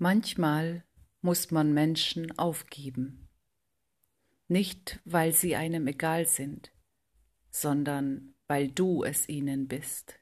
Manchmal muss man Menschen aufgeben, nicht weil sie einem egal sind, sondern weil du es ihnen bist.